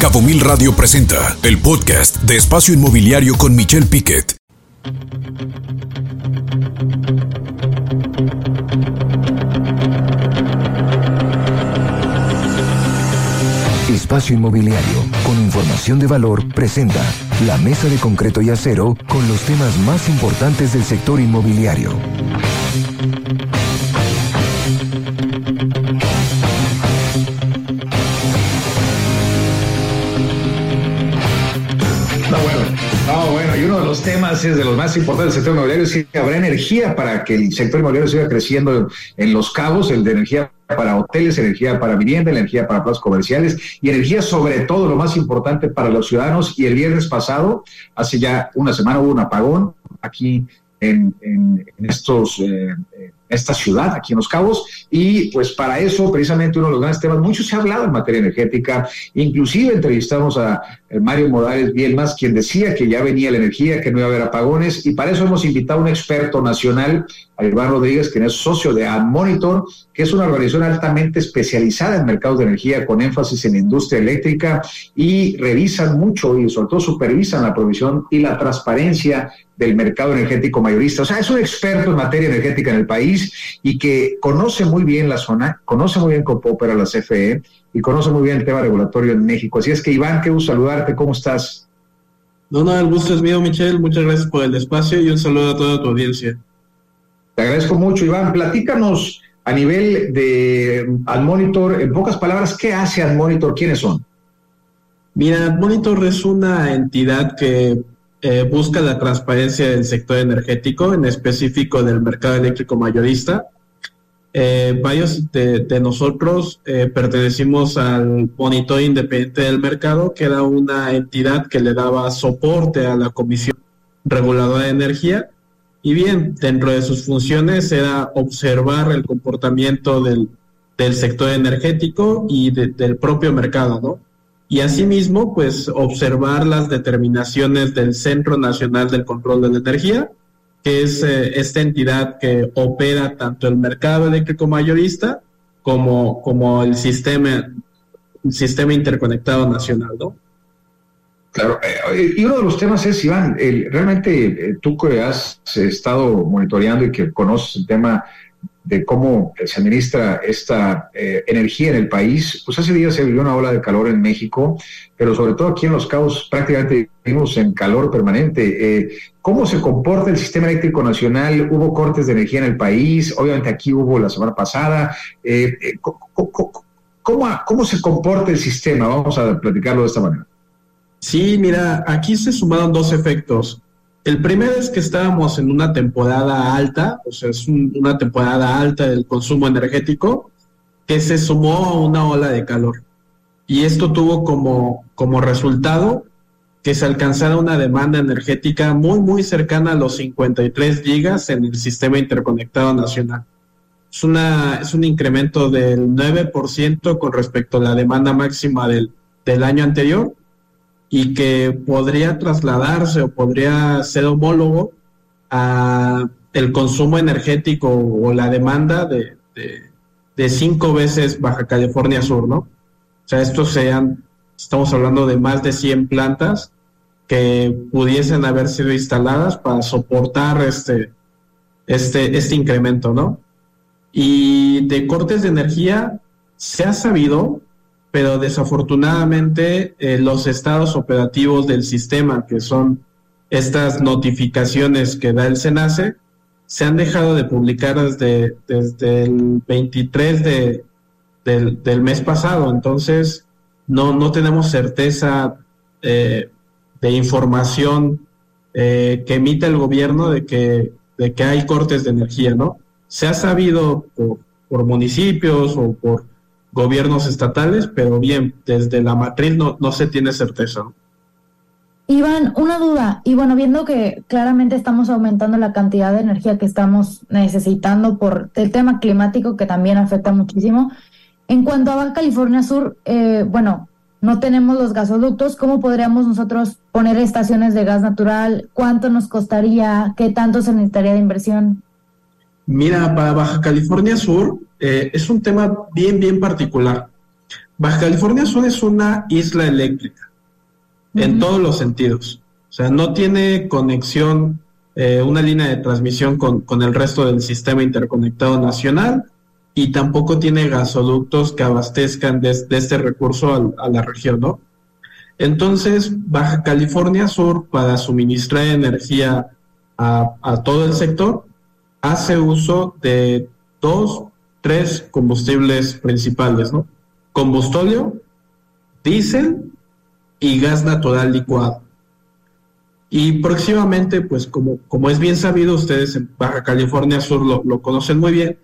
Cabo Mil Radio presenta el podcast de Espacio Inmobiliario con Michelle Piquet. Espacio Inmobiliario, con información de valor, presenta la mesa de concreto y acero con los temas más importantes del sector inmobiliario. Los temas es de los más importantes del sector inmobiliario, es que habrá energía para que el sector inmobiliario siga creciendo en los cabos, el de energía para hoteles, energía para vivienda, energía para plazas comerciales y energía sobre todo lo más importante para los ciudadanos. Y el viernes pasado, hace ya una semana hubo un apagón aquí en, estos eh, esta ciudad, aquí en Los Cabos, y pues para eso, precisamente uno de los grandes temas, mucho se ha hablado en materia energética, inclusive entrevistamos a eh, Mario Morales Bielmas, quien decía que ya venía la energía, que no iba a haber apagones, y para eso hemos invitado a un experto nacional, a Iván Rodríguez, quien es socio de AdMonitor, que es una organización altamente especializada en mercados de energía, con énfasis en industria eléctrica, y revisan mucho y sobre todo supervisan la provisión y la transparencia del mercado energético mayorista. O sea, es un experto en materia energética en el país y que conoce muy bien la zona, conoce muy bien cómo opera la CFE y conoce muy bien el tema regulatorio en México. Así es que, Iván, qué gusto saludarte. ¿Cómo estás? No, no, el gusto es mío, Michelle. Muchas gracias por el espacio y un saludo a toda tu audiencia. Te agradezco mucho, Iván. Platícanos a nivel de AdMonitor, en pocas palabras, ¿qué hace AdMonitor? ¿Quiénes son? Mira, AdMonitor es una entidad que eh, busca la transparencia del sector energético, en específico del mercado eléctrico mayorista. Eh, varios de, nosotros eh, pertenecimos al monitor independiente del mercado, que era una entidad que le daba soporte a la Comisión Reguladora de Energía. Y bien, dentro de sus funciones era observar el comportamiento del, sector energético y del propio mercado, ¿no? y asimismo, pues observar las determinaciones del Centro Nacional del Control de la Energía, que es eh, esta entidad que opera tanto el mercado eléctrico mayorista como, como el sistema, el sistema interconectado nacional, ¿no? Claro, eh, y uno de los temas es, Iván, realmente eh, tú que has estado monitoreando y que conoces el tema de cómo se administra esta eh, energía en el país, pues hace días se vivió una ola de calor en México, pero sobre todo aquí en Los Cabos prácticamente vivimos en calor permanente. ¿Cómo se comporta el sistema eléctrico nacional? ¿Hubo cortes de energía en el país? Obviamente aquí hubo la semana pasada. Eh, ¿cómo, se comporta el sistema? Vamos a platicarlo de esta manera. Sí, mira, aquí se sumaron dos efectos. El primero es que estábamos en una temporada alta, o sea, es una temporada alta del consumo energético que se sumó a una ola de calor. Y esto tuvo como, como resultado que se alcanzara una demanda energética muy, muy cercana a los 53 gigas en el sistema interconectado nacional. Es, una, es un incremento del 9% con respecto a la demanda máxima del, del año anterior y que podría trasladarse o podría ser homólogo a el consumo energético o la demanda de, de, cinco veces Baja California Sur, ¿no? O sea, estos sean, estamos hablando de más de 100 plantas que pudiesen haber sido instaladas para soportar este, este, este incremento, ¿no? Y de cortes de energía se ha sabido pero desafortunadamente eh, los estados operativos del sistema, que son estas notificaciones que da el SENACE, se han dejado de publicar desde, desde el 23 de, del, mes pasado. Entonces, no, no tenemos certeza eh, de información eh, que emita el gobierno de que, de que hay cortes de energía, ¿no? Se ha sabido por, por municipios o por gobiernos estatales, pero bien, desde la matriz no, no se tiene certeza. Iván, una duda, y bueno, viendo que claramente estamos aumentando la cantidad de energía que estamos necesitando por el tema climático que también afecta muchísimo, en cuanto a Baja California Sur, eh, bueno, no tenemos los gasoductos, ¿cómo podríamos nosotros poner estaciones de gas natural? ¿Cuánto nos costaría? ¿Qué tanto se necesitaría de inversión? Mira, para Baja California Sur, eh, es un tema bien, bien particular, Baja California Sur es una isla eléctrica en todos los sentidos. O sea, no tiene conexión, eh, una línea de transmisión con, el resto del sistema interconectado nacional y tampoco tiene gasoductos que abastezcan de, este recurso a, la región, ¿no? Entonces, Baja California Sur, para suministrar energía a, a todo el sector, hace uso de dos, tres combustibles principales, ¿no? Combustóleo, diésel y gas natural licuado. Y próximamente, pues como, como es bien sabido, ustedes en Baja California Sur lo, conocen muy bien,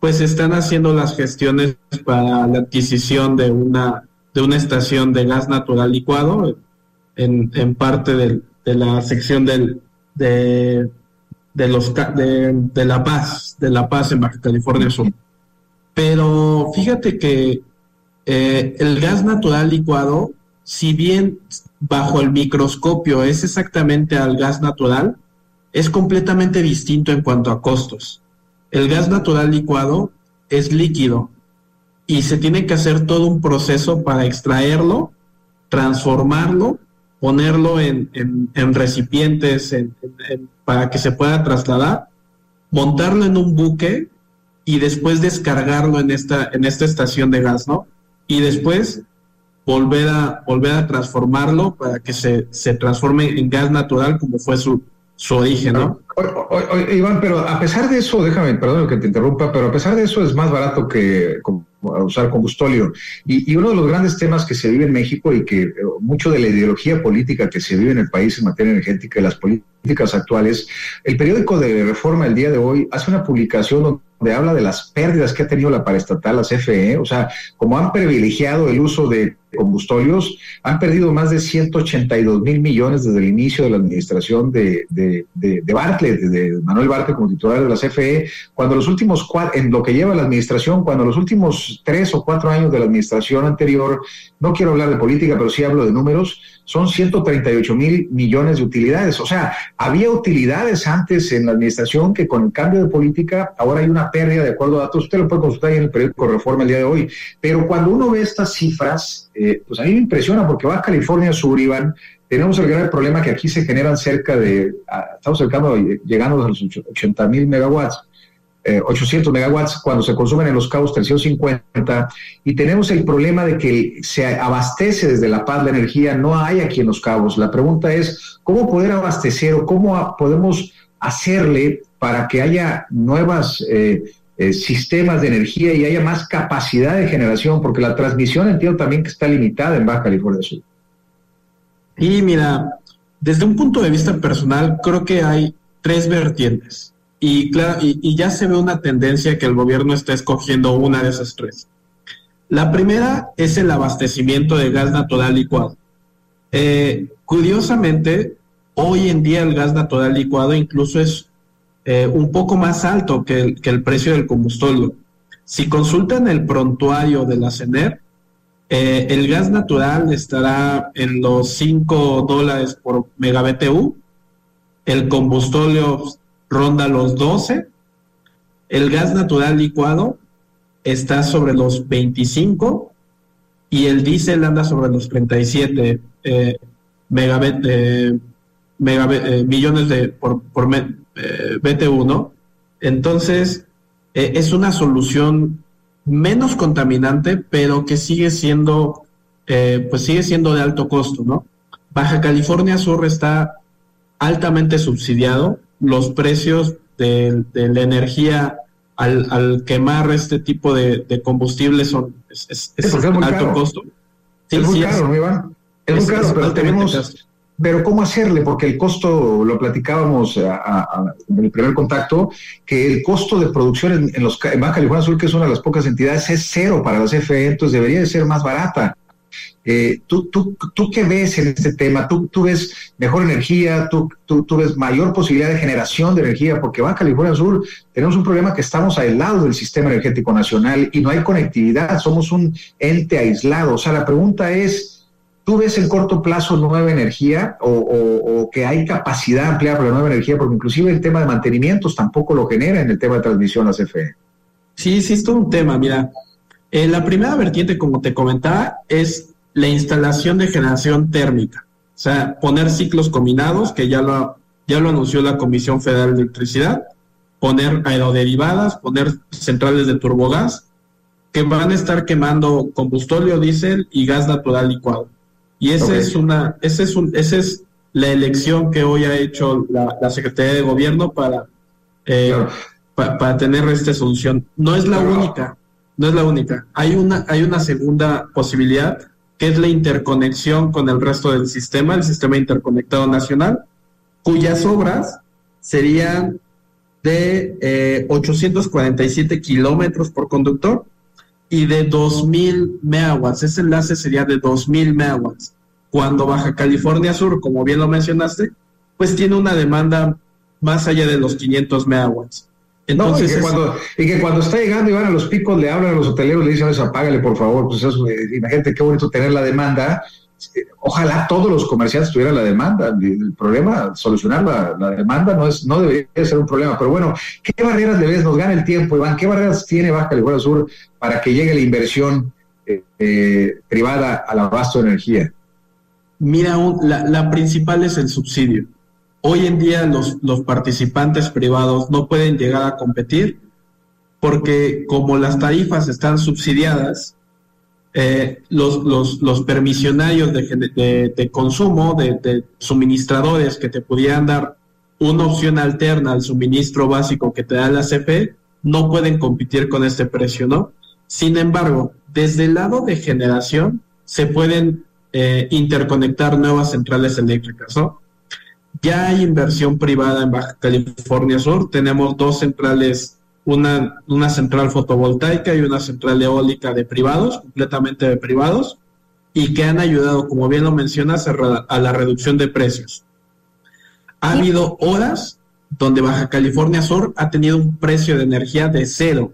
pues están haciendo las gestiones para la adquisición de una, de una estación de gas natural licuado en, en parte de la sección del, de, de, los, de, de, La Paz, de La Paz en Baja California Sur. Pero fíjate que eh, el gas natural licuado, si bien bajo el microscopio es exactamente al gas natural, es completamente distinto en cuanto a costos. El gas natural licuado es líquido y se tiene que hacer todo un proceso para extraerlo, transformarlo, ponerlo en, recipientes para que se pueda trasladar, montarlo en un buque y después descargarlo en esta, en esta estación de gas, ¿no? Y después volver a, volver a transformarlo para que se, se transforme en gas natural como fue su, su origen, ¿no? Iván, pero a pesar de eso, déjame, perdón que te interrumpa, pero a pesar de eso es más barato que usar combustóleo. Y, y, uno de los grandes temas que se vive en México y que eh, mucho de la ideología política que se vive en el país en materia energética y las políticas actuales, el periódico de Reforma el día de hoy hace una publicación donde habla de las pérdidas que ha tenido la paraestatal, la CFE, o sea, como han privilegiado el uso de combustorios, han perdido más de 182 mil millones desde el inicio de la administración de, de, de, Bartlett, de Manuel Bartlett como titular de la CFE, cuando los últimos cuatro, en lo que lleva la administración, cuando los últimos tres o cuatro años de la administración anterior, no quiero hablar de política, pero sí hablo de números, son 138 mil millones de utilidades. O sea, había utilidades antes en la administración que con el cambio de política ahora hay una pérdida de acuerdo a datos. Usted lo puede consultar en el periódico Reforma el día de hoy. Pero cuando uno ve estas cifras, eh, pues a mí me impresiona porque va a California Sur, Iván, tenemos el grave problema que aquí se generan cerca de, estamos cercando, llegando a los 80 mil megawatts 800 eh, megawatts cuando se consumen en los cabos 350 y tenemos el problema de que se abastece desde La Paz la energía, no hay aquí en los cabos. La pregunta es, ¿cómo poder abastecer o cómo podemos hacerle para que haya nuevos eh, eh, sistemas de energía y haya más capacidad de generación? Porque la transmisión entiendo también que está limitada en Baja California Sur. Y mira, desde un punto de vista personal, creo que hay tres vertientes. Y, claro, y, ya se ve una tendencia que el gobierno está escogiendo una de esas tres. La primera es el abastecimiento de gas natural licuado. Eh, curiosamente, hoy en día el gas natural licuado incluso es eh, un poco más alto que el, precio del combustible. Si consultan el prontuario de la CENER, eh, el gas natural estará en los 5 dólares por megabtu, el combustóleo ronda los 12. El gas natural licuado está sobre los 25 y el diésel anda sobre los 37 eh, megabit, eh, eh, millones de por, por BTU, ¿no? Entonces, es una solución menos contaminante, pero que sigue siendo, pues sigue siendo de alto costo, ¿no? Baja California Sur está altamente subsidiado los precios de, la energía al, quemar este tipo de, combustible son es, alto costo. es muy caro, ¿no, Iván? Es, muy caro, pero tenemos... Pero ¿cómo hacerle? Porque el costo, lo platicábamos en el primer contacto, que el costo de producción en, los, en Baja California Sur, que es una de las pocas entidades, es cero para la CFE, entonces debería de ser más barata. Eh, ¿tú, tú, ¿Tú qué ves en este tema? ¿Tú, tú ves mejor energía? ¿Tú, tú, ves mayor posibilidad de generación de energía? Porque Baja California Sur tenemos un problema que estamos aislados del sistema energético nacional y no hay conectividad, somos un ente aislado. O sea, la pregunta es, ¿tú ves en corto plazo nueva energía o, que hay capacidad ampliada para la nueva energía? Porque inclusive el tema de mantenimientos tampoco lo genera en el tema de transmisión a CFE. Sí, sí, es todo un tema. Mira, Eh, la primera vertiente, como te comentaba, es la instalación de generación térmica. O sea, poner ciclos combinados, que ya lo, ya lo anunció la Comisión Federal de Electricidad, poner aeroderivadas, poner centrales de turbogás, que van a estar quemando combustorio, diésel y gas natural licuado. Y esa es una, ese es un, esa es la elección que hoy ha hecho la, Secretaría de Gobierno para, eh, para tener esta solución. No es la única, no es la única. Hay una, hay una segunda posibilidad que es la interconexión con el resto del sistema, el sistema interconectado nacional, cuyas obras serían de 847 eh, kilómetros por conductor y de 2000 megawatts. Ese enlace sería de 2000 megawatts. Cuando Baja California Sur, como bien lo mencionaste, pues tiene una demanda más allá de los 500 megawatts. Entonces, y, que cuando, y que cuando está llegando y van a los picos, le hablan a los hoteleros, le dicen, apágale por favor, pues eso, eh, imagínate qué bonito tener la demanda ojalá todos los comerciantes tuvieran la demanda. El problema, solucionar la, demanda no es, no debería ser un problema. Pero bueno, ¿qué barreras le ves? Nos gana el tiempo, Iván. ¿Qué barreras tiene Baja California Sur para que llegue la inversión eh, eh, privada al abasto de energía? Mira, la, principal es el subsidio. Hoy en día los, los participantes privados no pueden llegar a competir porque como las tarifas están subsidiadas, eh, los, los, los, permisionarios de, de, consumo, de, suministradores que te pudieran dar una opción alterna al suministro básico que te da la CFE, no pueden competir con este precio, ¿no? Sin embargo, desde el lado de generación, se pueden eh, interconectar nuevas centrales eléctricas, ¿no? Ya hay inversión privada en Baja California Sur, tenemos dos centrales una, una central fotovoltaica y una central eólica de privados, completamente de privados, y que han ayudado, como bien lo mencionas, a, la reducción de precios. Ha habido horas donde Baja California Sur ha tenido un precio de energía de cero.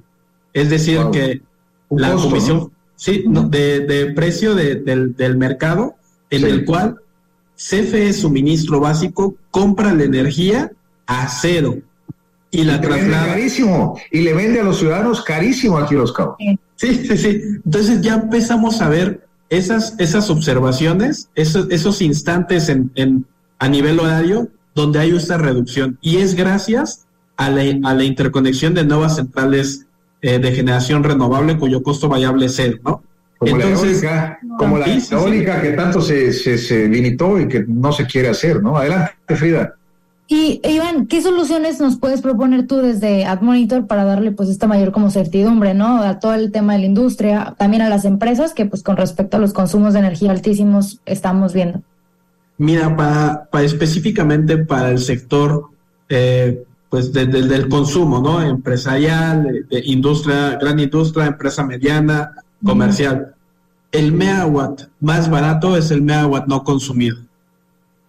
Es decir, que la comisión sí, de, precio del, del, mercado en el cual CFE Suministro Básico compra la energía a cero y la traslada. Carísimo. Y le vende a los ciudadanos carísimo aquí los cabos. Sí, sí, sí. Entonces ya empezamos a ver esas, esas observaciones, esos, esos instantes en, en, a nivel horario donde hay esta reducción. Y es gracias a la, a la interconexión de nuevas centrales eh, de generación renovable cuyo costo variable es cero, ¿no? Como la eólica, como la eólica que tanto se, se, se limitó y que no se quiere hacer, ¿no? Adelante, Frida. Y Iván, ¿qué soluciones nos puedes proponer tú desde AdMonitor para darle pues esta mayor como certidumbre, ¿no? A todo el tema de la industria, también a las empresas que pues con respecto a los consumos de energía altísimos estamos viendo. Mira, para, para específicamente para el sector eh, pues del consumo, ¿no? Empresarial, de, industria, gran industria, empresa mediana, comercial. El megawatt más barato es el megawatt no consumido.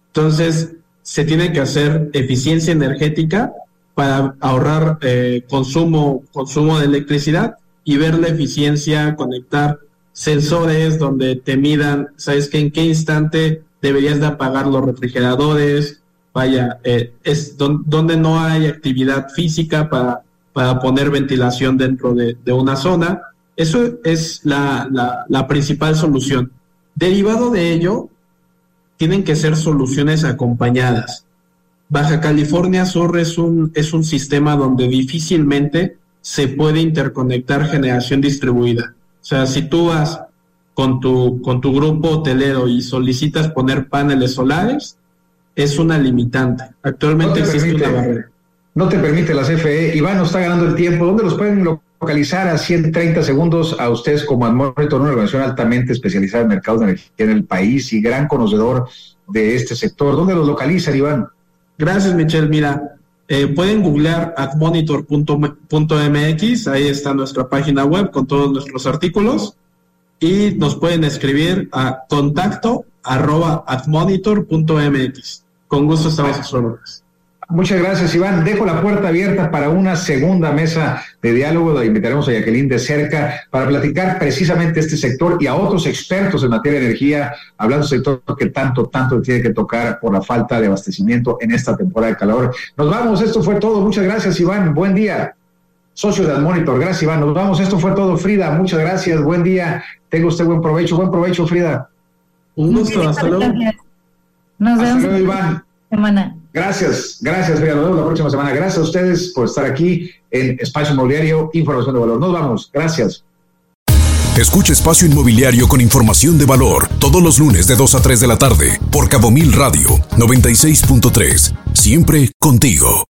Entonces, se tiene que hacer eficiencia energética para ahorrar eh, consumo, consumo de electricidad y ver la eficiencia, conectar sensores donde te midan, sabes que en qué instante deberías de apagar los refrigeradores, vaya, eh, es donde no hay actividad física para, para poner ventilación dentro de, una zona. Eso es la, la, la principal solución. Derivado de ello, tienen que ser soluciones acompañadas. Baja California Sur es un, es un sistema donde difícilmente se puede interconectar generación distribuida. O sea, si tú vas con tu, con tu grupo hotelero y solicitas poner paneles solares, es una limitante. Actualmente existe una barrera. No te permite la CFE. Iván nos está ganando el tiempo. ¿Dónde los pueden localizar a 130 segundos a ustedes como Admonitor, una organización altamente especializada en mercados de energía en el país y gran conocedor de este sector? ¿Dónde los localizan, Iván? Gracias, Michelle. Mira, eh, pueden googlear admonitor.mx, ahí está nuestra página web con todos nuestros artículos y nos pueden escribir a contacto arroba admonitor.mx. Con gusto estamos a sus órdenes. Muchas gracias, Iván. Dejo la puerta abierta para una segunda mesa de diálogo. donde invitaremos a Jacqueline de cerca para platicar precisamente este sector y a otros expertos en materia de energía, hablando del sector que tanto, tanto tiene que tocar por la falta de abastecimiento en esta temporada de calor. Nos vamos, esto fue todo. Muchas gracias, Iván. Buen día. socio de Admonitor. Gracias, Iván. Nos vamos. Esto fue todo, Frida. Muchas gracias. Buen día. Tenga usted buen provecho. Buen provecho, Frida. Un gusto. Hasta luego. Nos vemos. Hasta luego, Iván. Semana. Gracias, gracias. Nos vemos la próxima semana. Gracias a ustedes por estar aquí en Espacio Inmobiliario, Información de Valor. Nos vamos. Gracias. Escucha Espacio Inmobiliario con información de valor todos los lunes de 2 a 3 de la tarde por Cabo Mil Radio 96.3. Siempre contigo.